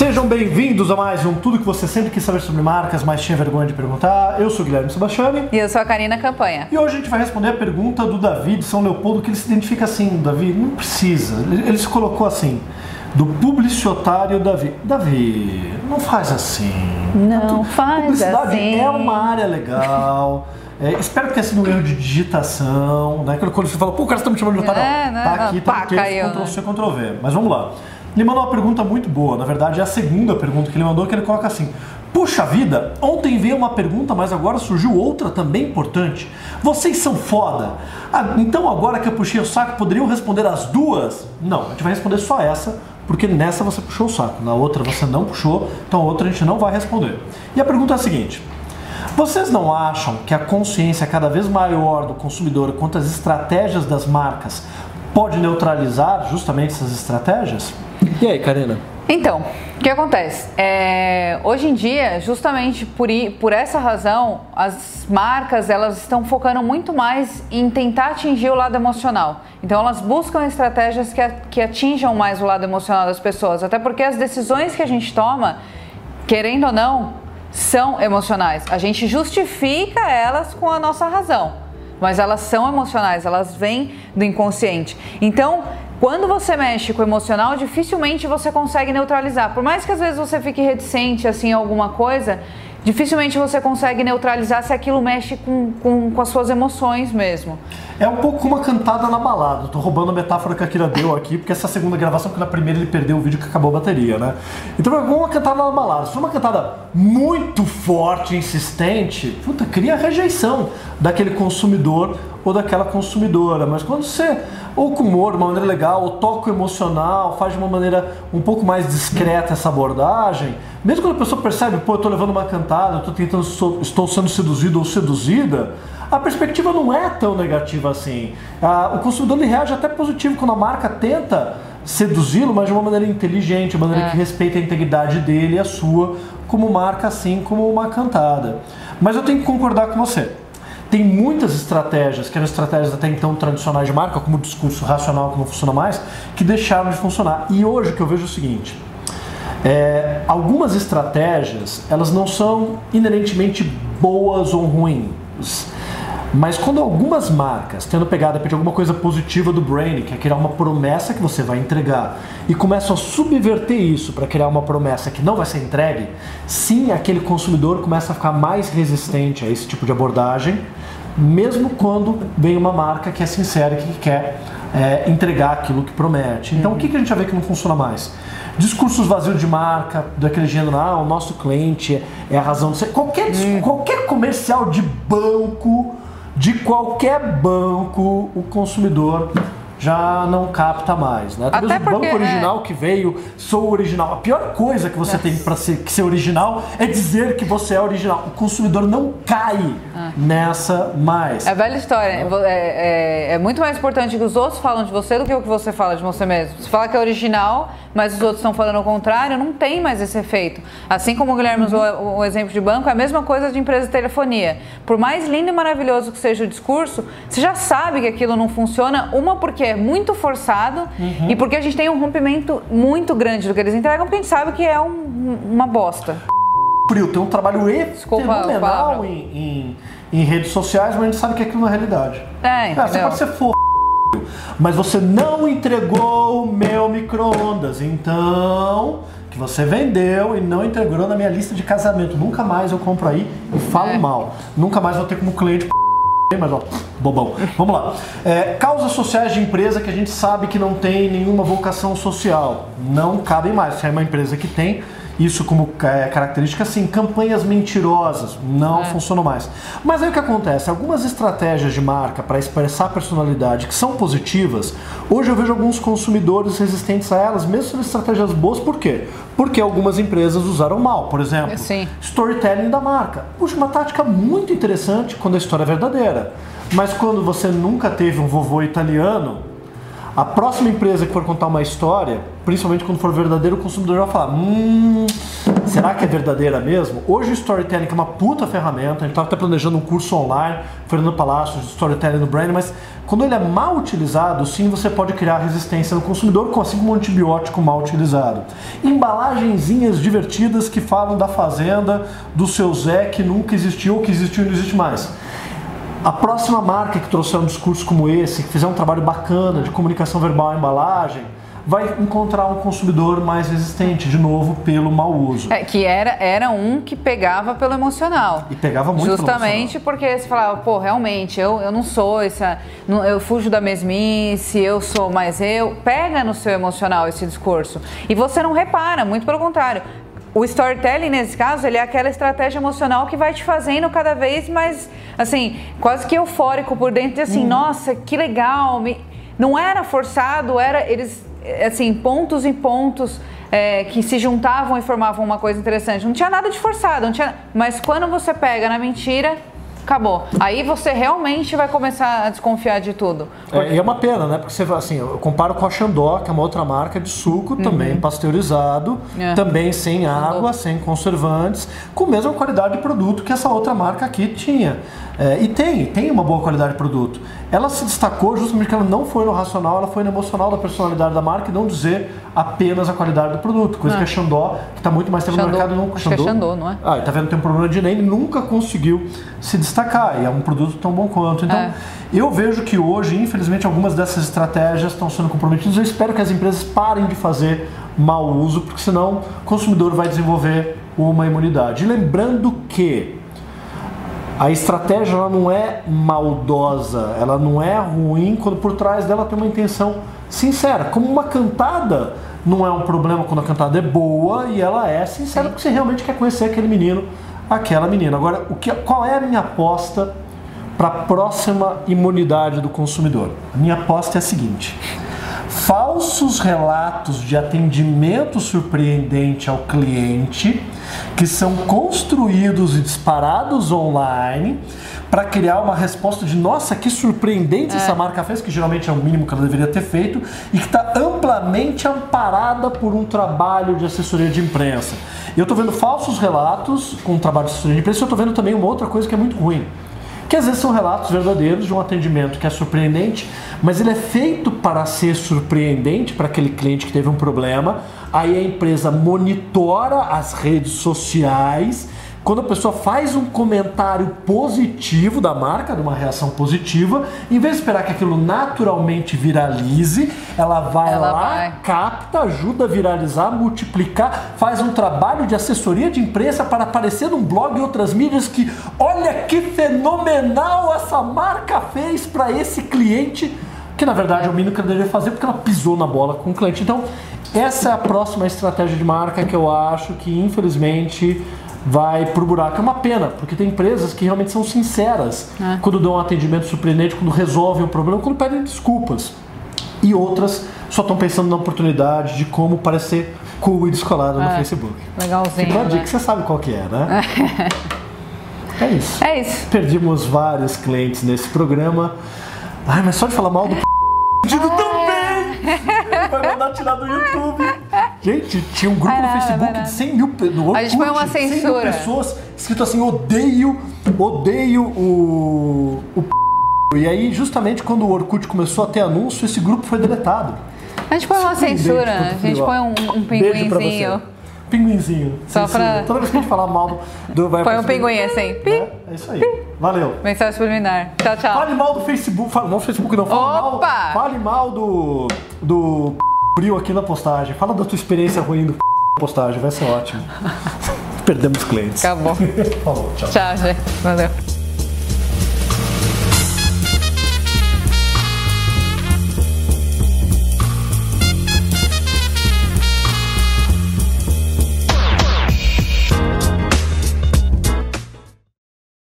Sejam bem-vindos a mais um Tudo que você sempre quis saber sobre marcas, mas tinha vergonha de perguntar. Eu sou o Guilherme Sebastiani. E eu sou a Karina Campanha. E hoje a gente vai responder a pergunta do Davi de São Leopoldo, que ele se identifica assim, Davi, não precisa. Ele se colocou assim, do publicitário Davi. Davi, não faz assim. Não faz Publicidade assim. é uma área legal. É, espero que tenha sido um erro de digitação, né? Quando você fala, pô, o cara está me chamando de otário. É, Não, né? tá aqui, tá Pá, no texto, caiu, Ctrl né? C, Ctrl V. Mas vamos lá. Ele mandou uma pergunta muito boa. Na verdade, é a segunda pergunta que ele mandou, que ele coloca assim. Puxa vida, ontem veio uma pergunta, mas agora surgiu outra também importante. Vocês são foda. Ah, então agora que eu puxei o saco, poderiam responder as duas? Não, a gente vai responder só essa, porque nessa você puxou o saco. Na outra você não puxou, então a outra a gente não vai responder. E a pergunta é a seguinte. Vocês não acham que a consciência cada vez maior do consumidor quanto às estratégias das marcas pode neutralizar justamente essas estratégias? E aí, Karina? Então, o que acontece? É, hoje em dia, justamente por, por essa razão, as marcas elas estão focando muito mais em tentar atingir o lado emocional. Então, elas buscam estratégias que, que atinjam mais o lado emocional das pessoas. Até porque as decisões que a gente toma, querendo ou não, são emocionais. A gente justifica elas com a nossa razão, mas elas são emocionais, elas vêm do inconsciente. Então, quando você mexe com o emocional, dificilmente você consegue neutralizar. Por mais que às vezes você fique reticente assim a alguma coisa, dificilmente você consegue neutralizar se aquilo mexe com, com, com as suas emoções mesmo. É um pouco uma cantada na balada. Tô roubando a metáfora que a Kira deu aqui, porque essa segunda gravação, porque na primeira ele perdeu o vídeo que acabou a bateria, né? Então é uma cantada na balada. Se for uma cantada muito forte, insistente, puta, cria rejeição daquele consumidor ou daquela consumidora. Mas quando você, ou com humor, de uma maneira legal, ou toca o emocional, faz de uma maneira um pouco mais discreta essa abordagem, mesmo quando a pessoa percebe, pô, eu tô levando uma cantada, eu tô tentando, sou- estou sendo seduzido ou seduzida, a perspectiva não é tão negativa assim. Ah, o consumidor ele reage até positivo quando a marca tenta seduzi-lo, mas de uma maneira inteligente, de uma maneira É. que respeita a integridade dele e a sua, como marca, assim como uma cantada. Mas eu tenho que concordar com você. Tem muitas estratégias, que eram estratégias até então tradicionais de marca, como o discurso racional que não funciona mais, que deixaram de funcionar. E hoje o que eu vejo é o seguinte: é, algumas estratégias elas não são inerentemente boas ou ruins. Mas quando algumas marcas, tendo pegado de alguma coisa positiva do branding, que é criar uma promessa que você vai entregar, e começam a subverter isso para criar uma promessa que não vai ser entregue, sim, aquele consumidor começa a ficar mais resistente a esse tipo de abordagem, mesmo quando vem uma marca que é sincera e que quer é, entregar aquilo que promete. Então, o que, que a gente vai ver que não funciona mais? Discursos vazios de marca, daquele gênero, ah, o nosso cliente é a razão de ser. Qualquer, dis- qualquer comercial de banco, de qualquer banco, o consumidor já não capta mais, né? Talvez Até o banco porque, original que veio, sou original. A pior coisa que você tem para ser, que ser original é dizer que você é original. O consumidor não cai nessa mais. É velha história. É, é- é muito mais importante que os outros falam de você do que o que você fala de você mesmo. Você fala que é original, mas os outros estão falando o contrário, não tem mais esse efeito. Assim como o Guilherme usou o, o exemplo de banco, é a mesma coisa de empresa de telefonia. Por mais lindo e maravilhoso que seja o discurso, você já sabe que aquilo não funciona. Uma porque é muito forçado e porque a gente tem um rompimento muito grande do que eles entregam, porque a gente sabe que é um- uma bosta. Frio, tem um trabalho fenomenal em, em, em redes sociais, mas a gente sabe que aquilo não é realidade. É, Ah, você entendeu? pode ser for mas você não entregou o meu micro-ondas, então que você vendeu e não integrou na minha lista de casamento. Nunca mais eu compro aí e falo É. mal. Nunca mais vou ter como cliente mas ó, bobão. Vamos lá. É, causas sociais de empresa que a gente sabe que não tem nenhuma vocação social. Não cabem mais. Se é uma empresa que tem isso como é, característica, sim. Campanhas mentirosas não funcionam mais. Mas aí o que acontece? Algumas estratégias de marca para expressar personalidade que são positivas, hoje eu vejo alguns consumidores resistentes a elas, mesmo sendo estratégias boas, por quê? Porque algumas empresas usaram mal. Por exemplo, Sim. storytelling da marca. Puxa, uma tática muito interessante quando a história é verdadeira. Mas quando você nunca teve um vovô italiano, A próxima empresa que for contar uma história, principalmente quando for verdadeiro, o consumidor vai falar: hum, será que é verdadeira mesmo? Hoje o storytelling é uma puta ferramenta, a gente estava até planejando um curso online, Fernando Palácio, de storytelling no brand, mas quando ele é mal utilizado, sim, você pode criar resistência no consumidor, assim como um antibiótico mal utilizado. Embalagenzinhas divertidas que falam da fazenda, do seu Zé que nunca existiu ou que existiu e não existe mais. A próxima marca que trouxer um discurso como esse, que fizer um trabalho bacana de comunicação verbal à embalagem, vai encontrar um consumidor mais resistente, de novo, pelo mau uso. É, que era, era um que pegava pelo emocional. E pegava muito Justamente porque você falava, pô, realmente, eu, eu não sou essa. Eu fujo da mesmice, eu sou mais eu. Pega no seu emocional esse discurso. E você não repara, muito pelo contrário o storytelling, nesse caso, ele é aquela estratégia emocional que vai te fazendo cada vez mais, assim, quase que eufórico por dentro, de assim, uhum. nossa, que legal. Me... Não era forçado, era eles, assim, pontos em pontos é, que se juntavam e formavam uma coisa interessante. Não tinha nada de forçado, não tinha... mas quando você pega na mentira, acabou. Aí você realmente vai começar a desconfiar de tudo. É, e é uma pena, né? Porque você assim, eu comparo com a Xandó, que é uma outra marca de suco, uhum. também pasteurizado, é. também sem água, sem conservantes, com a mesma qualidade de produto que essa outra marca aqui tinha. É, e tem, tem uma boa qualidade de produto. Ela se destacou justamente porque ela não foi no racional, ela foi no emocional da personalidade da marca e não dizer apenas a qualidade do produto. Coisa que a Xandó, que está muito mais tempo no mercado, não Acho Xandó, que é Xandó, não é? Ah, e tá vendo, tem um problema de nem nunca conseguiu se destacar. E é um produto tão bom quanto. Então, é. eu vejo que hoje, infelizmente, algumas dessas estratégias estão sendo comprometidas. Eu espero que as empresas parem de fazer mau uso, porque senão o consumidor vai desenvolver uma imunidade. E lembrando que a estratégia ela não é maldosa, ela não é ruim quando por trás dela tem uma intenção sincera. Como uma cantada não é um problema quando a cantada é boa e ela é sincera porque você realmente quer conhecer aquele menino, aquela menina. Agora, o que, qual é a minha aposta para a próxima imunidade do consumidor? A minha aposta é a seguinte: falsos relatos de atendimento surpreendente ao cliente que são construídos e disparados online para criar uma resposta de nossa, que surpreendente é. essa marca fez, que geralmente é o mínimo que ela deveria ter feito, e que está amplamente amparada por um trabalho de assessoria de imprensa. Eu estou vendo falsos relatos com um trabalho de assessoria de imprensa, eu estou vendo também uma outra coisa que é muito ruim que às vezes são relatos verdadeiros de um atendimento que é surpreendente, mas ele é feito para ser surpreendente para aquele cliente que teve um problema. Aí a empresa monitora as redes sociais quando a pessoa faz um comentário positivo da marca, de uma reação positiva, em vez de esperar que aquilo naturalmente viralize, ela vai ela lá, vai. capta, ajuda a viralizar, multiplicar, faz um trabalho de assessoria de imprensa para aparecer num blog e outras mídias que, olha que fenomenal essa marca fez para esse cliente, que na verdade é o mínimo que ela deveria fazer porque ela pisou na bola com o cliente. Então, essa é a próxima estratégia de marca que eu acho que infelizmente vai pro buraco. É uma pena, porque tem empresas que realmente são sinceras é. quando dão um atendimento surpreendente, quando resolvem o problema, quando pedem desculpas. E outras só estão pensando na oportunidade de como parecer cool e descolado é. no Facebook. Legalzinho. Fica uma dica, né? você sabe qual que é, né? É. é isso. É isso. Perdimos vários clientes nesse programa. Ai, mas só de falar mal do p... também! Vai mandar tirar do YouTube. Gente, tinha um grupo no Facebook de 100 mil, Orkut, a gente foi uma censura. 100 mil pessoas escrito assim, odeio, odeio o, o E aí, justamente quando o Orkut começou a ter anúncio, esse grupo foi deletado. A gente põe uma censura, a gente põe um, um pinguinzinho. Pinguinzinho. Só pra... Toda vez que a gente falar mal do... Vai Põe um pinguim assim. É, é isso aí. Valeu. Mensagem subliminar. Tchau, tchau. Fale mal do Facebook. Fale do Facebook, não. Fale Opa! mal, fale mal do... do frio aqui na postagem. Fala da tua experiência ruim do postagem, vai ser ótimo. Perdemos clientes. Acabou. Falou, tchau. Tchau, gente. Valeu.